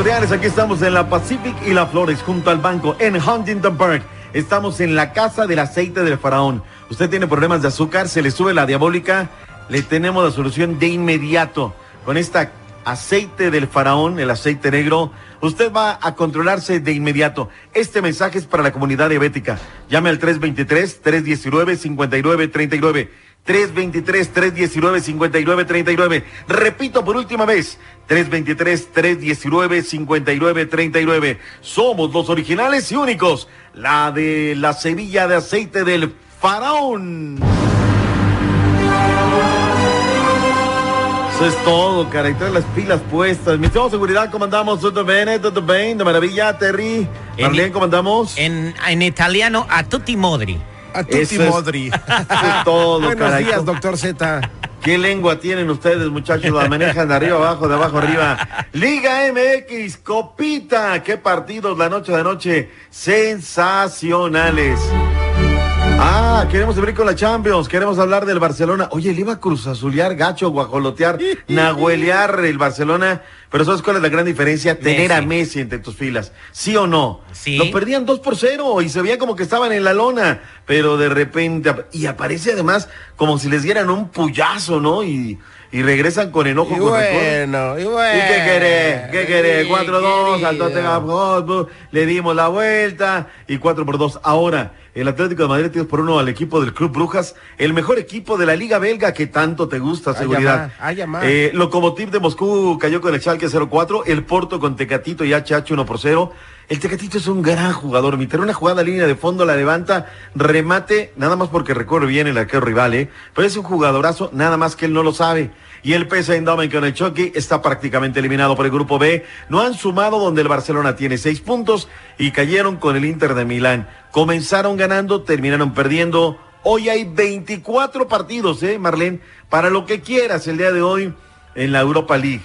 Aquí estamos en la Pacific y la Flores junto al banco en Huntington Park. Estamos en la casa del aceite del faraón. Usted tiene problemas de azúcar, se le sube la diabólica, le tenemos la solución de inmediato. Con esta aceite del faraón, el aceite negro, usted va a controlarse de inmediato. Este mensaje es para la comunidad diabética. Llame al 323-319-5939. 323-319-5939. Repito por última vez, 323-319-5939. Somos los originales y únicos, la de la semilla de aceite del faraón. Eso es todo, cara, y trae las pilas puestas. Mi de seguridad, comandamos, todo bien, de maravilla, Terry. Marlene, comandamos. En, en italiano, a tutti modri. A tutti es- modri. Eso es todo, Buenos caray. días, doctor Z. ¿Qué lengua tienen ustedes, muchachos? La manejan de arriba abajo, de abajo arriba. Liga MX, copita. Qué partidos la noche de anoche. Sensacionales. Ah, queremos abrir con la Champions, queremos hablar del Barcelona. Oye, le iba a cruz azulear, gacho, guajolotear, nahuelear el Barcelona. Pero ¿sabes cuál es la gran diferencia? Tener a Messi entre tus filas. ¿Sí o no? Sí. Lo perdían 2 por 0 y se veía como que estaban en la lona. Pero de repente, y aparece además como si les dieran un puyazo, ¿no? Y, y regresan con enojo. Y con bueno, y bueno. ¿Y qué querés? ¿Qué querés? Sí, 4-2 al querido. Tottenham Hotspur, le dimos la vuelta y 4 por 2. Ahora, el Atlético de Madrid 3 por 1 al equipo del Club Brujas, el mejor equipo de la Liga Belga que tanto te gusta, seguridad. ama, ay, ama. Eh, Lokomotiv de Moscú cayó con el Schalke 0-4, el Porto con Tecatito y HH 1 por 0. El Tecatito es un gran jugador, mi una jugada línea de fondo, la levanta, remate, nada más porque recorre bien el arquero rival, ¿eh? Pero es un jugadorazo, nada más que él no lo sabe. Y el PSV Eindhoven con el Chucky está prácticamente eliminado por el grupo B. No han sumado donde el Barcelona tiene seis puntos y cayeron con el Inter de Milán. Comenzaron ganando, terminaron perdiendo. Hoy hay 24 partidos, ¿eh, Marlene? Para lo que quieras el día de hoy en la Europa League.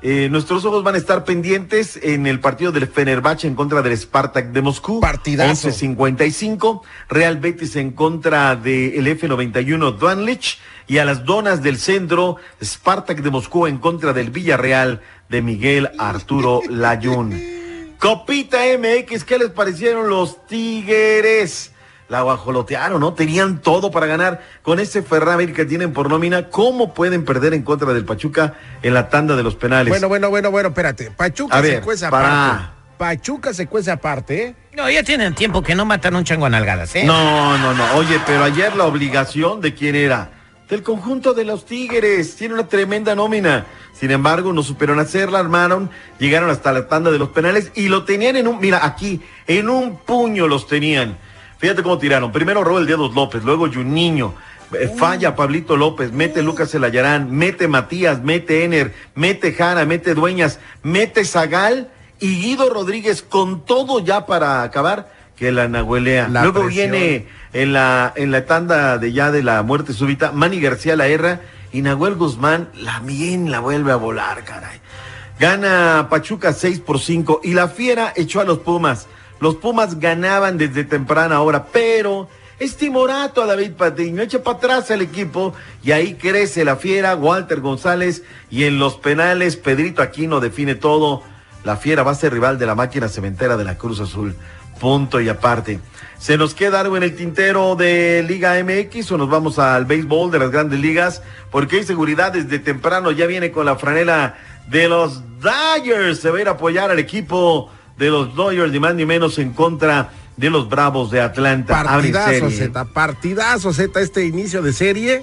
Eh, nuestros ojos van a estar pendientes en el partido del Fenerbahce en contra del Spartak de Moscú. Partidazo. 11.55. Real Betis en contra del F91 Duanlich. Y a las donas del centro, Spartak de Moscú en contra del Villarreal de Miguel Arturo Layún. Copita MX, ¿qué les parecieron los Tigres? La guajolotearon, ¿no? Tenían todo para ganar con ese Ferrari que tienen por nómina. ¿Cómo pueden perder en contra del Pachuca en la tanda de los penales? Bueno, bueno, bueno, bueno, espérate. Pachuca A se cuece para. aparte. Pachuca se cuece aparte, ¿eh? No, ya tienen tiempo que no matan un chango a nalgadas, ¿eh? No, no, no. Oye, pero ayer la obligación de quién era? Del conjunto de los Tigres. Tiene una tremenda nómina. Sin embargo, no supieron hacerla, armaron, llegaron hasta la tanda de los penales y lo tenían en un, mira, aquí, en un puño los tenían. Fíjate cómo tiraron. Primero robó el dedos López, luego Juninho. eh, Falla Pablito López, mete Lucas Elayarán, mete Matías, mete Ener, mete Jara, mete Dueñas, mete Zagal y Guido Rodríguez con todo ya para acabar que la nahuelea. La luego presión. viene en la, en la tanda de ya de la muerte súbita, Manny García la erra y Nahuel Guzmán la bien la vuelve a volar, caray. Gana Pachuca 6 por 5 y la Fiera echó a los Pumas. Los Pumas ganaban desde temprana hora, pero es timorato a David Patiño, echa para atrás al equipo y ahí crece la Fiera, Walter González y en los penales Pedrito Aquino define todo. La Fiera va a ser rival de la máquina cementera de la Cruz Azul. Punto y aparte. ¿Se nos queda algo en el tintero de Liga MX o nos vamos al béisbol de las grandes ligas? Porque hay seguridad desde temprano, ya viene con la franela de los Dodgers. Se va a ir a apoyar al equipo de los Dodgers, ni más ni menos en contra de los Bravos de Atlanta. Partidazo. Z. Partidazo, Z. Este inicio de serie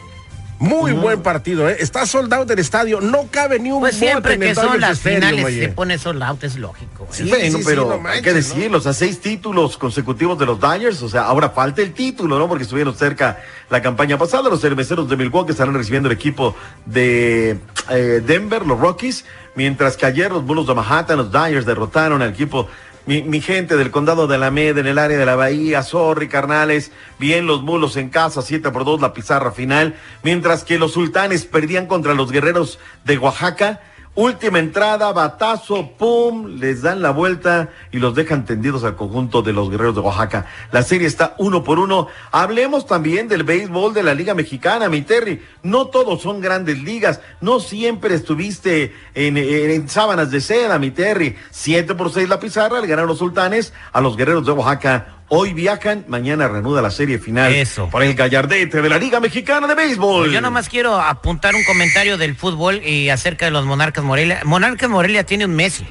Muy buen partido, ¿eh? Está soldado del estadio. No cabe ni un Pues siempre en el que son las finales oye. se pone sold out, es lógico. Sí, bueno, sí, pero sí, no hay que decirlo, o sea, seis títulos consecutivos de los Dodgers, o sea, ahora falta el título, ¿no? Porque estuvieron cerca la campaña pasada, los cerveceros de Milwaukee estarán recibiendo el equipo de eh, Denver, los Rockies, mientras que ayer los Bulls de Manhattan, los Dodgers derrotaron al equipo mi, mi gente del condado de Alameda, en el área de la Bahía, sorry, carnales, bien los mulos en casa, 7 por 2 la pizarra final, mientras que los sultanes perdían contra los guerreros de Oaxaca. Última entrada, batazo, pum, les dan la vuelta y los dejan tendidos al conjunto de los guerreros de Oaxaca. La serie está uno por uno. Hablemos también del béisbol de la Liga Mexicana, mi Terry. No todos son grandes ligas. No siempre estuviste en, en- en sábanas de seda, mi Terry. Siete por seis la pizarra, le ganaron los sultanes a los guerreros de Oaxaca. Hoy viajan, mañana reanuda la serie final. Eso. Por el gallardete de la Liga Mexicana de Béisbol. Pues Yo nomás quiero apuntar un comentario del fútbol y acerca de los Monarcas Morelia. Monarcas Morelia tiene un Messi.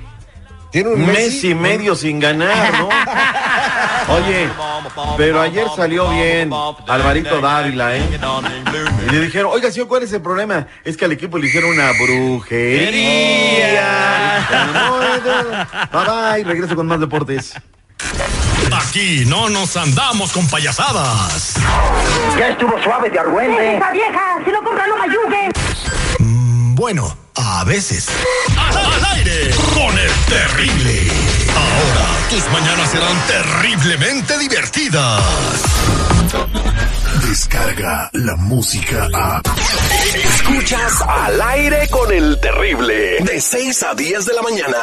Tiene un Un mes Messi, y medio sin ganar, ¿no? Oye, pero ayer salió bien Alvarito Dávila, ¿eh? Y le dijeron, oiga, señor, ¿cuál es el problema? Es que al equipo le hicieron una brujería. Bye bye, regreso con más deportes. Aquí no nos andamos con payasadas. Ya estuvo suave de argüente. ¡Esa vieja! ¡Si no compra, no me ayude! Mm, Bueno, a veces. Al, al aire con el terrible. Ahora tus mañanas serán terriblemente divertidas. Descarga la música a. Escuchas al aire con el terrible. De 6 a 10 de la mañana.